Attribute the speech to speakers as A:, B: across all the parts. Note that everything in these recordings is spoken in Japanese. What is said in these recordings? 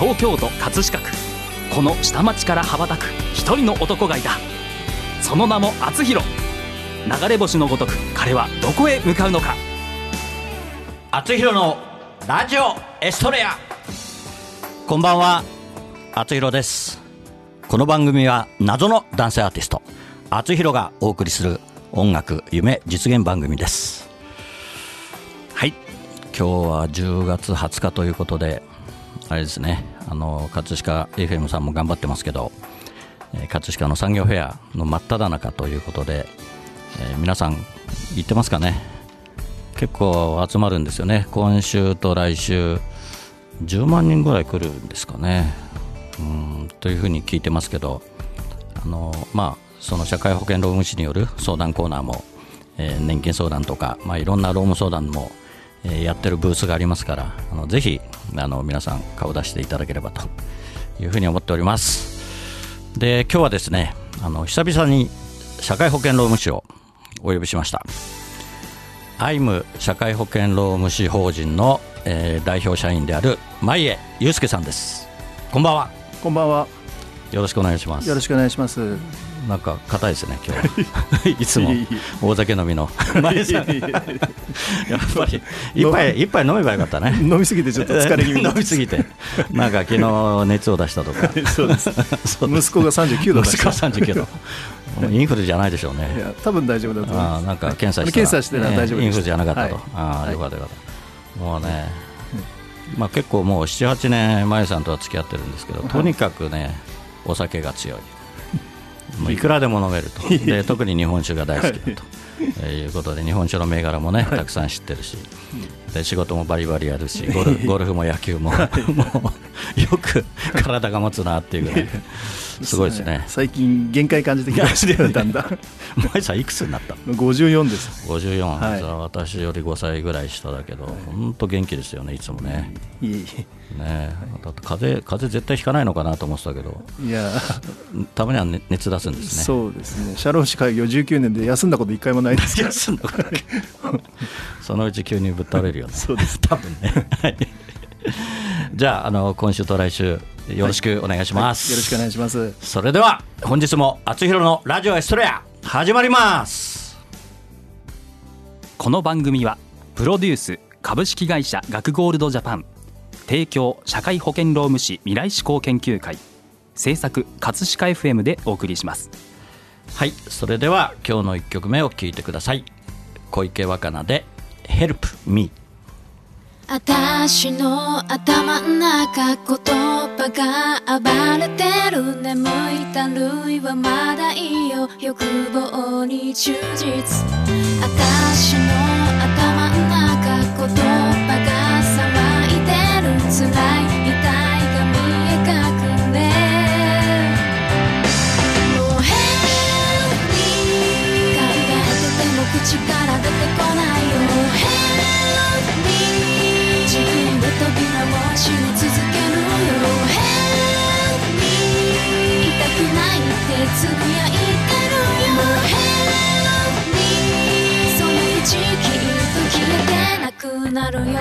A: 東京都葛飾区。この下町から羽ばたく一人の男がいた。その名も厚弘。流れ星のごとく彼はどこへ向かうのか。
B: 厚弘のラジオエストレア。こんばんは。厚弘です。この番組は謎の男性アーティスト厚弘がお送りする音楽夢実現番組です。はい。今日は10月20日ということであれですね。あの葛飾 FM さんも頑張ってますけど、えー葛飾の産業フェアの真っ只中ということで、えー皆さん行ってますかね？結構集まるんですよね。今週と来週10万人ぐらい来るんですかね。うんというふうに聞いてますけどあのまあその社会保険労務士による相談コーナーも、えー年金相談とか、まあ、いろんな労務相談も、えーやってるブースがありますからあのぜひあの皆さん顔出していただければというふうに思っております。で今日はですねあの久々に社会保険労務士をお呼びしました。アイム社会保険労務士法人の、えー代表社員である前江祐介さんです。こんばんは。
C: こんばんは。
B: よろしくお願いします。
C: よろしくお願いします。
B: なんか硬いですね今日。いつも。大酒飲みの。やっぱり一杯一杯飲めばよかったね。
C: 飲みすぎてちょっと疲れ気味。に
B: 飲みすぎて。なんか昨日熱を出したとか。
C: そうです。息子が39度だ
B: 息子は39度。インフルじゃないでしょう
C: い
B: ね
C: や、多分大丈夫だと思います。
B: なんか検査したら、
C: 検査してたら大丈夫
B: インフルじゃなかったと、
C: はい。
B: あよかったよかった。もうね、まあ、結構もう78年前さんとは付き合ってるんですけどとにかくねお酒が強いもういくらでも飲めると。で特に日本酒が大好きだと、えーいうことで日本酒の銘柄もねたくさん知ってるし。で仕事もバリバリやるしゴルフ ゴルフも野球も。もう よく体が持つなっていうぐらいすごいですね
C: 最近限界感じてきましたよ、だんだん。
B: 前 さんいくつになったの
C: ？54です。
B: 54、
C: はい
B: 私より5歳ぐらい下だけど、本当元気ですよね、いつもね。
C: いえい
B: ねだって風邪風邪絶対ひかないのかなと思ってたけど、
C: え。いや、
B: たまには、ね、熱出すんですね。
C: そうですね。社労士開業19年で休んだこと一回もないです。
B: 休んだことそのうち急にぶっ倒れるよね。
C: そうです。
B: 多分ね。はい じゃああの、今週と来週、よろしくお願いします。
C: よろしくお願いします。
B: それでは、本日も、あつひろのラジオエストレア、始まります。
A: この番組はプロデュース株式会社学ゴールドジャパン提供社会保険労務士未来志向研究会制作葛飾 FM でお送りします
B: はい、それでは今日の1曲目を聴いてください。小池若菜で Help Me。
D: 私の頭ん中言葉が暴れてる眠いたるいはまだいいよ。欲望に忠実。私の頭ん中言葉が騒いでる。辛い痛いが見え隠れもう Help me 考えてても口かを閉め続けるよ。Help me 痛くないってつぶやいてるよ。Help me そのうちきっと消えてなくなるよ。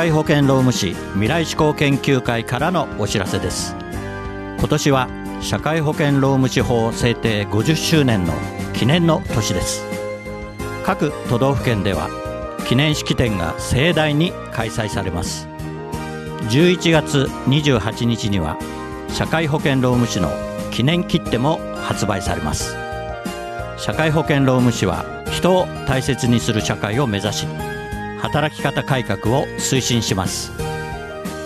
B: 会保険労務士未来志向研究会からのお知らせです。今年は社会保険労務士法制定50周年の記念の年です。各都道府県では記念式典が盛大に開催されます。11月28日には社会保険労務士の記念切手も発売されます。社会保険労務士は人を大切にする社会を目指し働き方改革を推進します。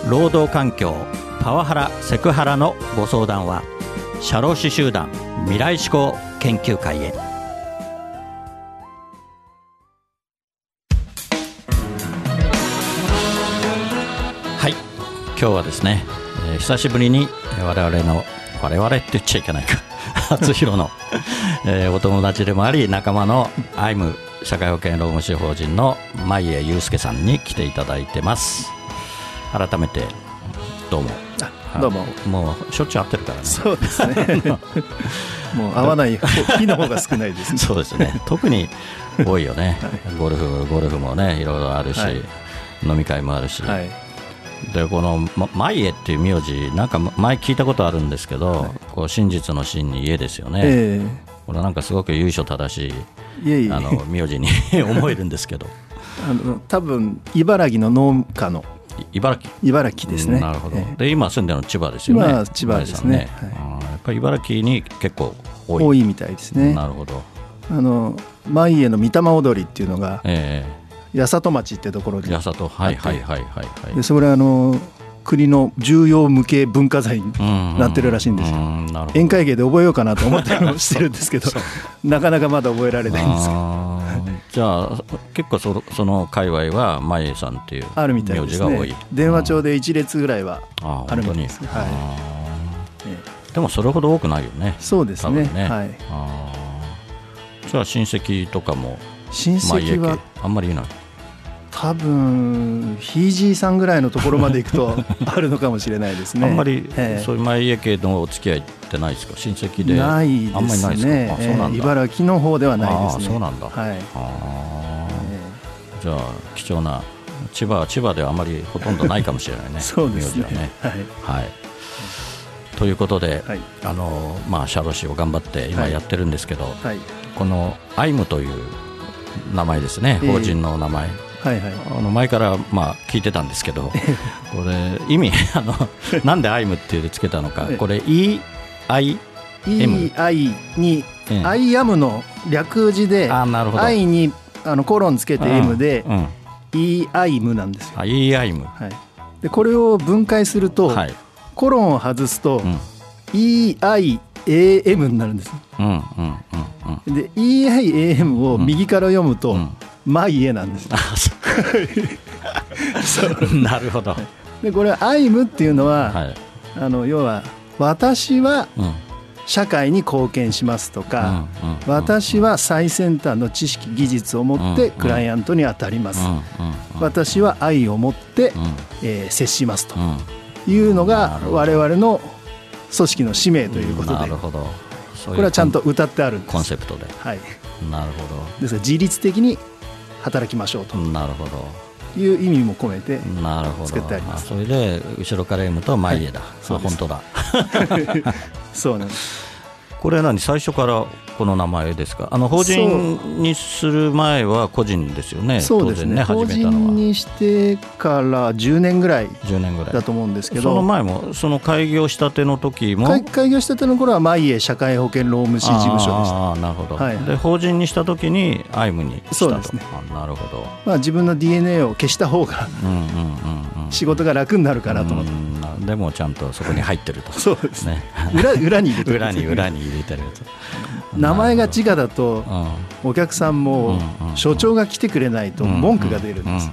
B: 労働環境パワハラセクハラのご相談は社労士集団未来志向研究会へ。はい今日はですね、えー久しぶりに我々の我々って言っちゃいけないか 初弘の、えーお友達でもあり仲間のアイム社会保険労務士法人の前江祐介さんに来ていただいてます。改めてどうも。
C: あどうも。
B: もうしょっちゅう会ってるからね。
C: そうですね。もう合わない方日の方が少ないですね。
B: そうですね。特に多いよね。ゴルフゴルフもねいろいろあるし、
C: はい。
B: 飲み会もあるし、
C: はい。
B: でこのま前江っていう名字なんか前聞いたことあるんですけど、こう真実の真に家ですよね、
C: え
B: これなんかすごく由緒正しい
C: えいえいえ。
B: あの名字に 思えるんですけど。
C: あの多分茨城の農家の。
B: い茨城。
C: 茨城ですね。
B: なるほど、
C: ええ。
B: で今住んでるの千葉ですよね。
C: 今は千葉ですね。
B: 前さんあーやっぱり茨城に結構多い。
C: 多いみたいですね。
B: なるほど。
C: あの前への御霊踊りっていうのが
B: え
C: 八里町ってところで
B: え八里はいはいはいはいはい。
C: でそれはあの国の重要無形文化財になってるらしいんです。よ
B: うん。なるほど。
C: 宴会芸で覚えようかなと思ったりもしてるんですけどなかなかまだ覚えられないんです
B: じゃあ結構そのその界隈は前江さんっていう
C: あるみたい
B: 名
C: です
B: 字が多い。
C: ね電話帳で1列ぐらいは
B: あ
C: るみたいですね。はい。
B: でもそれほど多くないよね。
C: そうですね。
B: ね。
C: はい。
B: あゃあ親戚とかも
C: 親戚は
B: あんまりいない
C: 多分ひいじいさんぐらいのところまで行くと あるのかもしれないですね。
B: あんまり
C: ええ。
B: そういう前家系のお付き合いってないですか？親戚で。
C: ない
B: あんまり
C: ですね茨城の方ではないですね。
B: そうなんだ。
C: はい
B: あ
C: え。
B: ーじゃあ貴重な千葉は千葉ではあまりほとんどないかもしれないね。
C: え そうですね。
B: ね。
C: はい。
B: はい。ということで、
C: はい。
B: あのまあ社労士を頑張って今
C: はい。
B: やってるんですけど、
C: はい。
B: このアイムという名前ですね。
C: ええ。
B: 法人の名前、
C: はいはい。
B: あの前からまあ聞いてたんですけどこれ意味 あの なんでアイムっていうつけたのか
C: ええ。
B: これ EI
C: EI に
B: ええ。
C: I am の略字で
B: あなるほど。
C: I にあのコロンつけて M で
B: うん。うん
C: EIM なんですよ。
B: あ E アイム。
C: はい。でこれを分解すると
B: はい。
C: コロンを外すと
B: うん。
C: EIAM になるんです。
B: うんうんうんうん。
C: で EIAM を右から読むと
B: うん「
C: マイエ」なんです
B: あそう なるほど。
C: でこれ「アイム」っていうのは、
B: はい。
C: あの要は「私は
B: うん。
C: 社会に貢献します」とか、
B: うんうん
C: 私は最先端の知識技術を持って
B: うん
C: クライアントに当たります」私は愛を持って、
B: うん。
C: えー接しますと。
B: うん。
C: いうの
B: な
C: が我々の組織の使命ということで、
B: なるほど。
C: これはちゃんと歌ってあるんです。
B: コンセプトで。
C: はい、
B: なる
C: ですから自律的に働きましょうと。
B: なるほど。
C: いう意味も込めて、作ってあります。
B: それで後ろから読むと前家だ、
C: そうです
B: あ本当だ。
C: そうなんです。
B: これは何？最初からこの名前ですか？あの法人にする前は個人ですよね？
C: そう。ですね。法
B: 当然ね始めたの
C: 人
B: は
C: にしてから10年ぐらい
B: 10年ぐらい。
C: だと思うんですけ
B: その
C: ど
B: 前もその開業したての時も？
C: 開開業したての頃はマイエ社会保険労務士事務所でした。
B: ああなるほど、
C: はい。
B: で法人にした時にアイムにしたと。
C: そうですね。
B: あなるほど。
C: まあ、自分の DNA を消した方が
B: うんうんうんうん
C: 仕事が楽になるかなと思って、
B: うんでもちゃんとそこに入ってると。
C: そうです。ね
B: ね。
C: 裏裏に入れてる。
B: 裏に裏に入れてると
C: 名前が自我だと
B: うん。
C: お客さんも所長が来てくれないと文句が出るんです、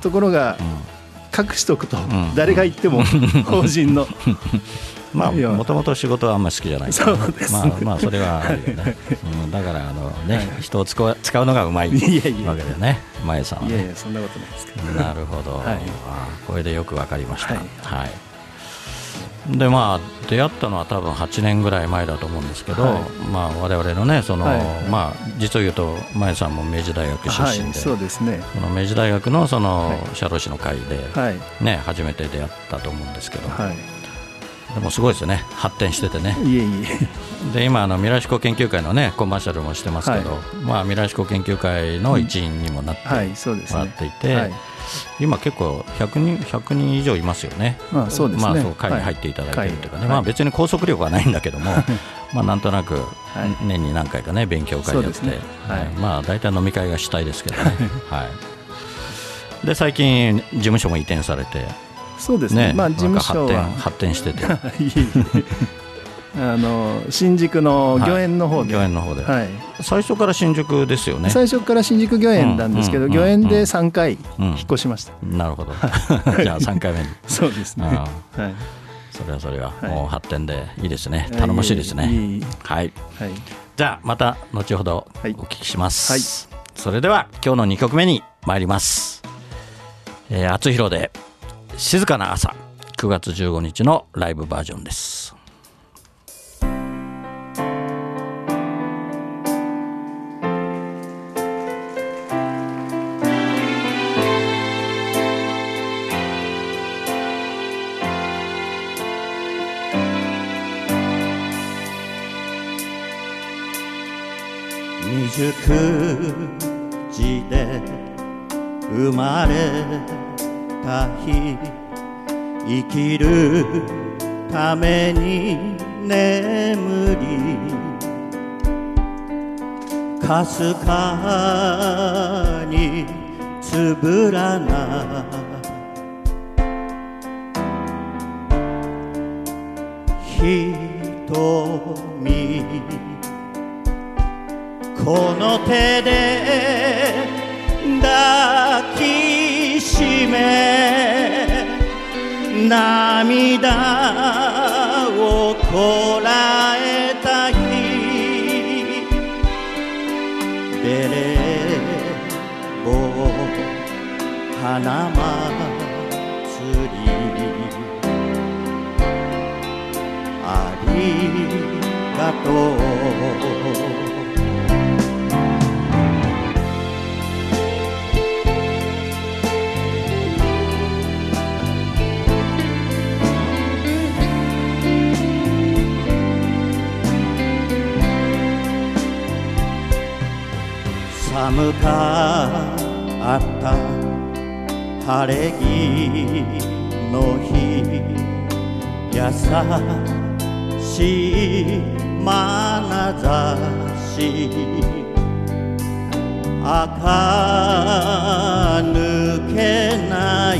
C: ところが
B: うん。
C: 隠しとくと
B: ん
C: 誰が言っても 法人の。
B: まあもともと仕事はあんまり好きじゃない。からまあまあそれはあるよね、うん、だからあのね、人を使う使うのがうまい。わけだよね。前さんはい
C: やい
B: ね
C: やそんなことないですけど。
B: なるほど、
C: はい。
B: あこれでよくわかりました。
C: はい。
B: はいでまあ出会ったのは多分8年ぐらい前だと思うんですけど、
C: はい。
B: まあ我々のねその、
C: はい。
B: まあ実を言うと前さんも明治大学出
C: はい
B: 身で、
C: そうですね。
B: この明治大学のその、
C: はい。
B: 社労士の会で、
C: はい。
B: ね初めて出会ったと思うんですけど、
C: はい
B: でもすごいですよね。発展しててね。
C: いえいえ。
B: で今あの未来志向研究会のねコマーシャルもしてますけど、
C: は
B: まあ未来志向研究会の一員にもなってもら
C: ね
B: っていて、
C: はい。
B: 今結構100人 ,100 人以上いますよね。
C: まあそうですね。
B: まあそう会に入っていただいてるというかね、
C: はい。
B: まあ別に拘束力はないんだけども、まあなんとなく
C: はい。
B: 年に何回かね勉強会やって、
C: ね。はい。
B: はい。まあ大体飲み会が主体ですけどね。はい。で最近事務所も移転されて
C: そうですね。まあ事務所は。
B: 発展発展してて、
C: あの新宿の御苑の方で、
B: 御苑の方で、
C: はい、
B: 最初から新宿ですよね。
C: 最初から新宿御苑なんですけど、
B: うん
C: 御苑で3回
B: うん。
C: 引っ越しました、
B: なるほど。じゃあ3回目に。
C: そうですね。
B: あ
C: はい。
B: それはそれは、
C: はい。
B: もう発展でいいですね。頼もしいですね。はい。
C: はい。
B: じゃあまた後ほどお
C: はい。
B: 聞きします。
C: はい。
B: それでは今日の2曲目に参ります。えー、厚弘で静かな朝9月15日のライブバージョンです。未熟地で生まれた日生きるために眠りかすかにつぶらな瞳。この手で抱きしめ涙をこらえた日ベレー帽花祭り。ありがとう。寒かった晴れ着の日。優しい眼差し垢抜けない。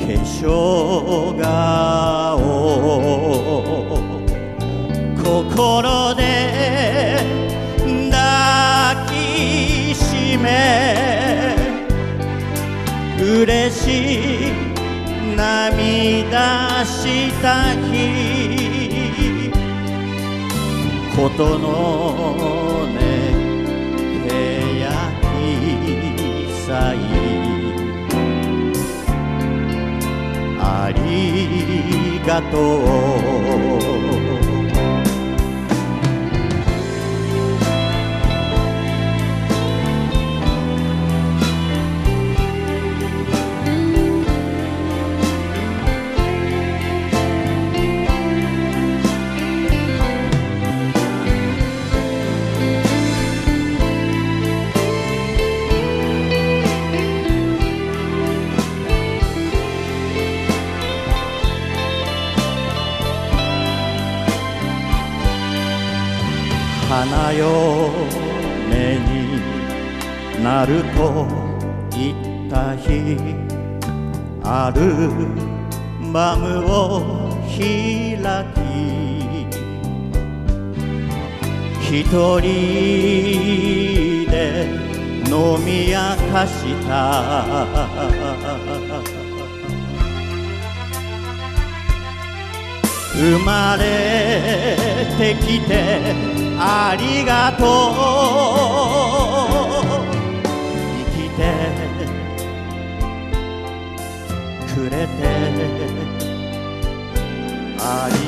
B: 化粧顔心で抱きしめ嬉しい涙した日ことのねけやきさいありがとう。アルバムを開き一人で飲み明かした。生まれてきてありがとう。
E: くれて。あり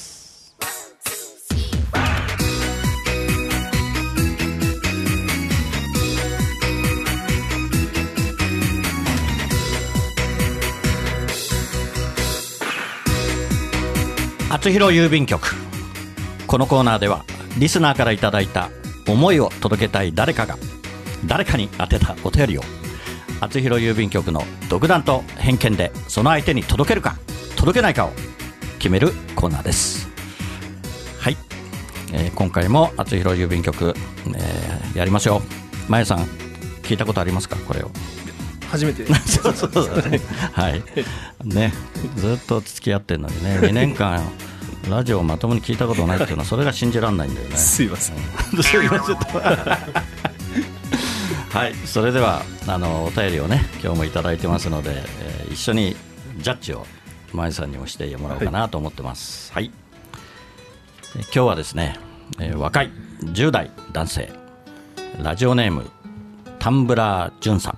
B: 厚弘郵便局。このコーナーではリスナーからいただいた思いを届けたい誰かが誰かに宛てたお便りを厚弘郵便局の独断と偏見でその相手に届けるか届けないかを決めるコーナーです。はい、えー今回も厚弘郵便局、えーやりますよまやさん聞いたことありますか？これを。
C: 初めて。
B: そうそうそう。はい。ね、ずっと付き合ってるのにね、2年間、ラジオをまともに聞いたことないっていうのは、それが信じられないんだよね。
C: すいません
B: はい、それでは、あの、お便りをね、今日もいただいてますので、えー一緒にジャッジを、まゆさんにもしてもらおうかなと思ってます。はい。え今日はですね、えー若い10代男性、ラジオネーム、タンブラージュンさん。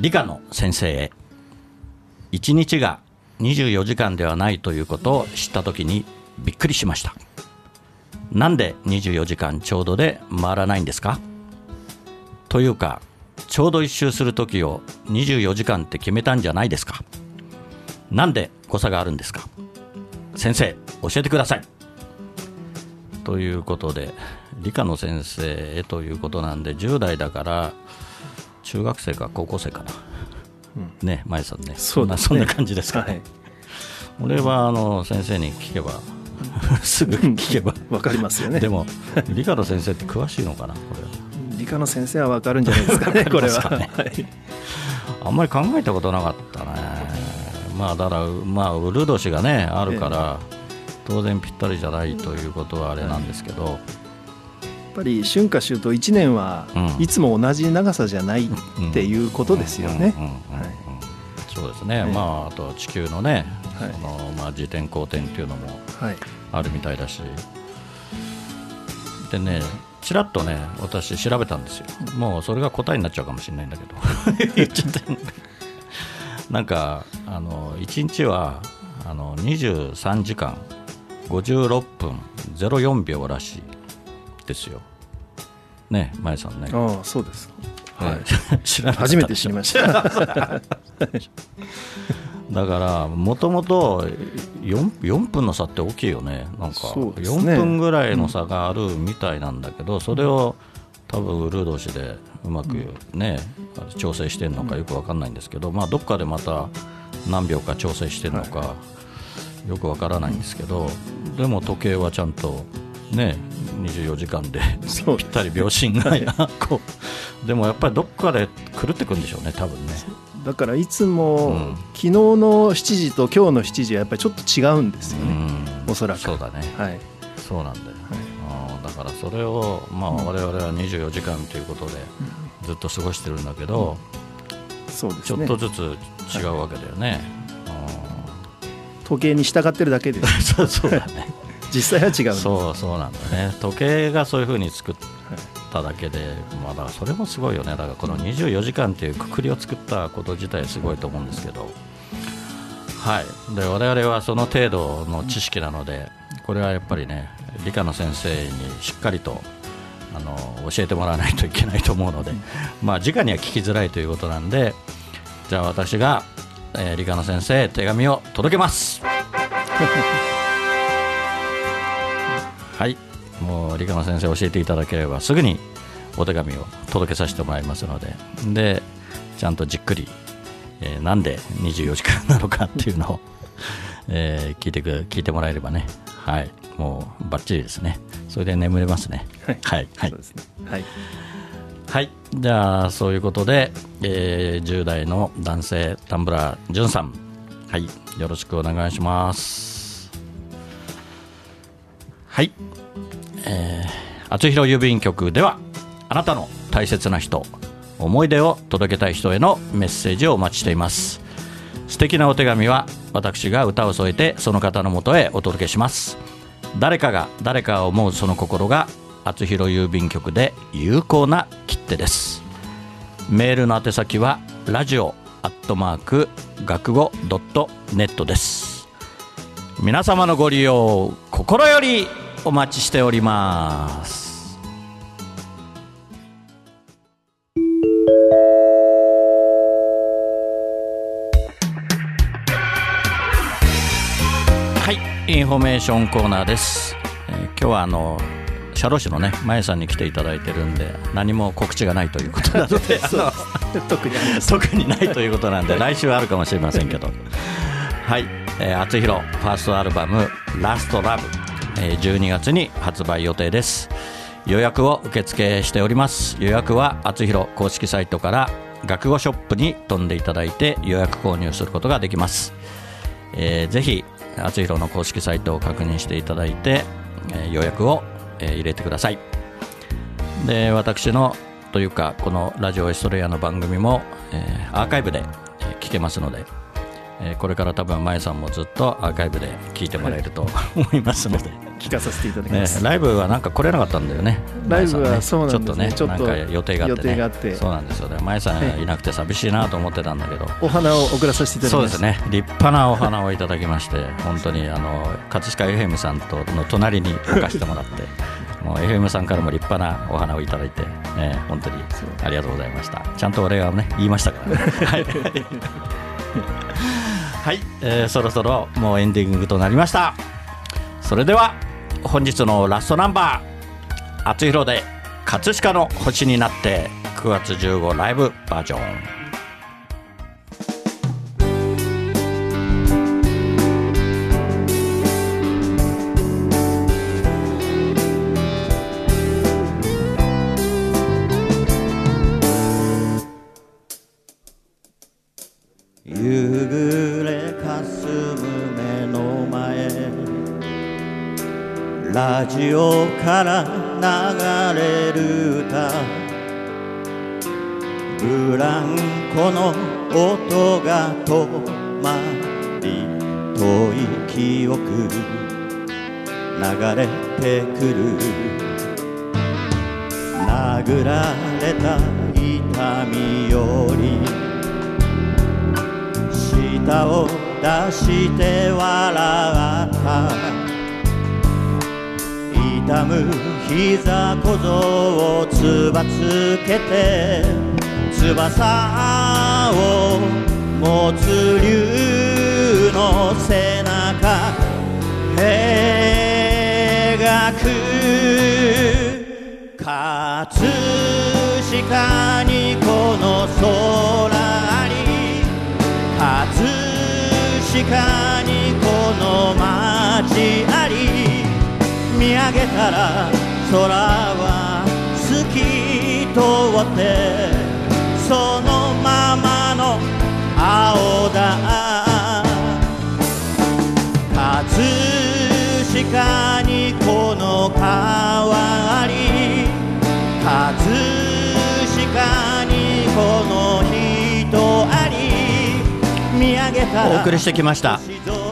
B: 理科の先生へ1日が24時間ではないということを知った時にびっくりしました。なんで24時間ちょうどで回らないんですか？というかちょうど一周する時を24時間って決めたんじゃないですか？なんで誤差があるんですか？先生教えてください。ということで理科の先生へということなんで10代だから中学生か高校生かな、ね前さんね。
C: そ
B: んなそんな感じですか、
C: はい。
B: 俺はあの先生に聞けば すぐ聞けば。
C: わかりますよね。
B: でも理科の先生って詳しいのかなこれは。
C: 理科の先生はわかるんじゃないですかねこれは、
B: わかりますか
C: は。い。
B: あんまり考えたことなかったね。まあだからまあウル年がねあるから、当然ぴったりじゃないということはあれなんですけど、
C: やっぱり春夏秋冬1年は
B: うん。
C: いつも同じ長さじゃないっていうことですよね。
B: そうですね、
C: ええ。
B: まああと地球のね、
C: はい。
B: そのまあ自転公転っていうのも
C: はい。
B: あるみたいだし。でねちらっとね私調べたんですよ。もうそれが答えになっちゃうかもしれないんだけど。言っちゃってなんかあの1日はあの23時間56分04秒らしいですよ。ね前さんね。
C: ああそうですはい。
B: 知らな
C: 初めて知りました。
B: だからもともと 4, 4分の差って大きいよね。なんか
C: そうですね。
B: 4分ぐらいの差があるみたいなんだけど、それを多分ウルー同士でうまくね、調整してるのかよくわかんないんですけど、まあ、どっかでまた何秒か調整してるのかよくわからないんですけど、でも時計はちゃんとね24時間で。ぴったり秒針がこう。でもやっぱりどっかで狂ってくんでしょうね多分ね。
C: だからいつも、
B: うん。
C: 昨日の7時と今日の7時はやっぱりちょっと違うんですよね、
B: うん。
C: おそらく。
B: そうだね。
C: はい。
B: そうなんだよ、あーだだからそれを、まあ、我々は24時間ということでずっと過ごしてるんだけど、
C: そうですね。
B: ちょっとずつ違うわけだよね。
C: 時計に従ってるだけで
B: うん そうそうだね
C: 実際は違う
B: そうそうなんだね。時計がそういうふうに作っただけで、まあ、だからそれもすごいよね。だからこの24時間っていうくくりを作ったこと自体すごいと思うんですけど。はい。で我々はその程度の知識なのでこれはやっぱりね理科の先生にしっかりとあの教えてもらわないといけないと思うので、まあ直には聞きづらいということなんでじゃあ私が、えー理科の先生へ手紙を届けます はい。もう理科の先生教えていただければすぐにお手紙を届けさせてもらいますので。でちゃんとじっくり、えーなんで24時間なのかっていうのを、えー聞いてく聞いてもらえればね。はい。もうバッチリですね。それで眠れますね。
C: はい。
B: はい、はい。
C: はい。
B: はい、じゃあそういうことで、えー10代の男性タンブラーさん、はい、よろしくお願いします。はい、えー、厚弘郵便局ではあなたの大切な人、思い出を届けたい人へのメッセージをお待ちしています。素敵なお手紙は私が歌を添えてその方のもとへお届けします。誰かが誰かを思うその心が厚弘郵便局で有効な切手ですメールの宛先はラジオアットマーク学語ドットネットです皆様のご利用心よりお待ちしております。はいインフォメーションコーナーです、えー今日はあの社労士のね前さんに来ていただいてるんで何も告知がないということなので
C: 特に
B: 特にないということなんで 来週はあるかもしれませんけど。はいえー厚弘ファーストアルバム「ラストラブ。えー12月に発売予定です。予約を受付しております。予約は厚弘公式サイトから学語ショップに飛んでいただいて予約購入することができます。えーぜひ厚弘の公式サイトを確認していただいて、えー予約を、えー入れてください。で私のというかこのラジオエストレアの番組も、えーアーカイブで、聞けますので、えーこれから多分前さんもずっとアーカイブで聞いてもらえると思いますので、
C: 聞かさせていただき
B: ね
C: ま、す、
B: ライブはなんか来れなかったんだよね。
C: ライブはそうなんですね。
B: ちょっとね
C: ちょっと
B: なんか予定があってね。
C: 予定があって。
B: そうなんですよね。前さんい。なくて寂しいなと思ってたんだけど。
C: お花を送らさせていただきま
B: そうですすね。立派なお花をいただきまして本当にあの葛飾 FM さんとの隣に置かせてもらって もう FM さんからも立派なお花をいただいて、えー本当にありがとうございました。ちゃんと俺がね言いましたからね。はい、はいえーそろそろもうエンディングとなりました。それでは本日のラストナンバー「あつひろで葛飾の星になって」9月15ライブバージョン。
E: ラジオから流れる歌。ブランコの音が止まり遠い記憶。流れてくる。殴られた痛みより。舌を出して笑っ痛む膝小僧をつばつけて翼を持つ竜の背中描く。葛飾にこの空に葛飾にこの街あり見上げたら空は透き通ってそのままの青だ。葛飾にこの変わり葛飾にこの人あり。見上げたら
B: お送りしてきました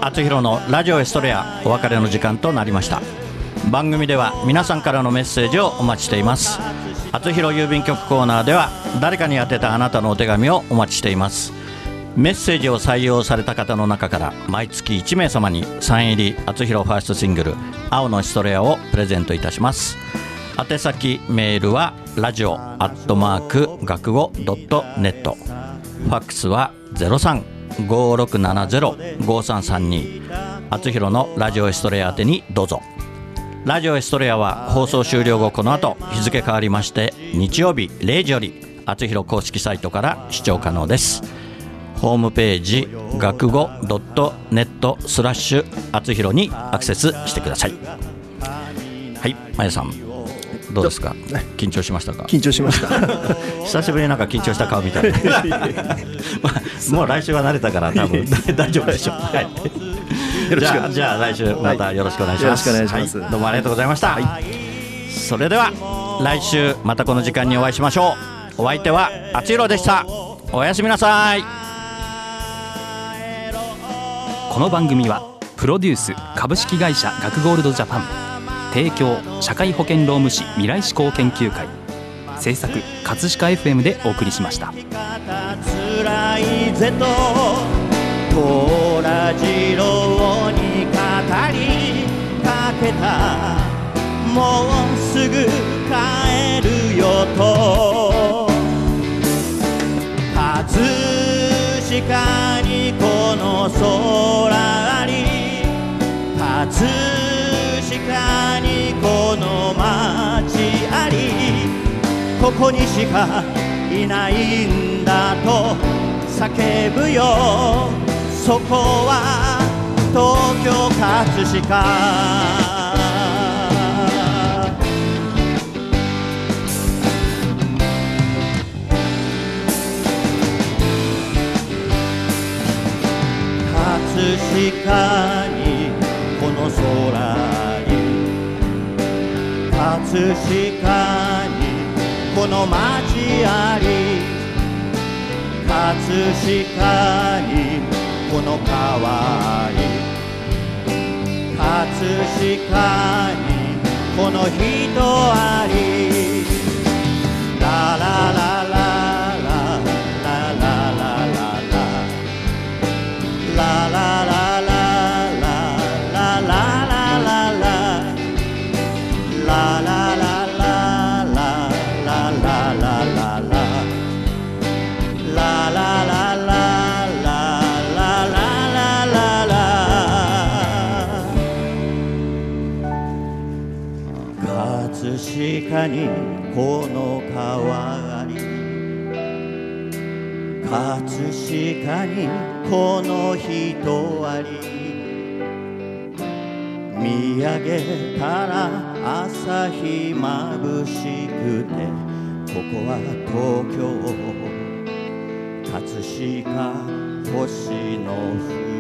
B: 厚弘のラジオエストレアお別れの時間となりました。番組では皆さんからのメッセージをお待ちしています。厚弘郵便局コーナーでは誰かに宛てたあなたのお手紙をお待ちしています。メッセージを採用された方の中から毎月1名様にサイン入り厚弘ファーストシングル「青のエストレア」をプレゼントいたします。宛先メールはラジオアットマーク学語ドットネット。ファックスは0356705332厚弘のラジオエストレア宛てにどうぞ。ラジオエストレアは放送終了後この後日付変わりまして日曜日0時より厚弘公式サイトから視聴可能です。ホームページ学語ドットネットスラッシュ厚弘にアクセスしてください。はいまやさんどうですか？緊張しましたか？
C: 緊張しました。
B: 久しぶりになんか緊張した顔みたい。な まあもう来週は慣れたから多分 大丈夫でしょう、はい、じゃあじゃあ来週またよろしくお願いします、
C: はいよろしくお願いします。
B: はどうもありがとうございました、それでは来週またこの時間にお会いしましょう。お相手はあつひろでした。おやすみなさい。
A: この番組はプロデュース株式会社学ゴールドジャパン。提供社会保険労務士未来志向研究会。制作葛飾 FM でお送りしました
E: つらいぜとトラジロに語りかけた。もうすぐ帰るよと。葛飾にこの空あり。葛飾にこの街あり。ここにしかいないんだと叫ぶよ。そこは東京葛飾。葛飾にこの空に葛飾にこの街あり。葛飾にこの川に。葛飾にこの人あり。ララララララ飾にこの川あり葛飾にこの人あり見上げたら朝日眩しくてここは東京葛飾星の降る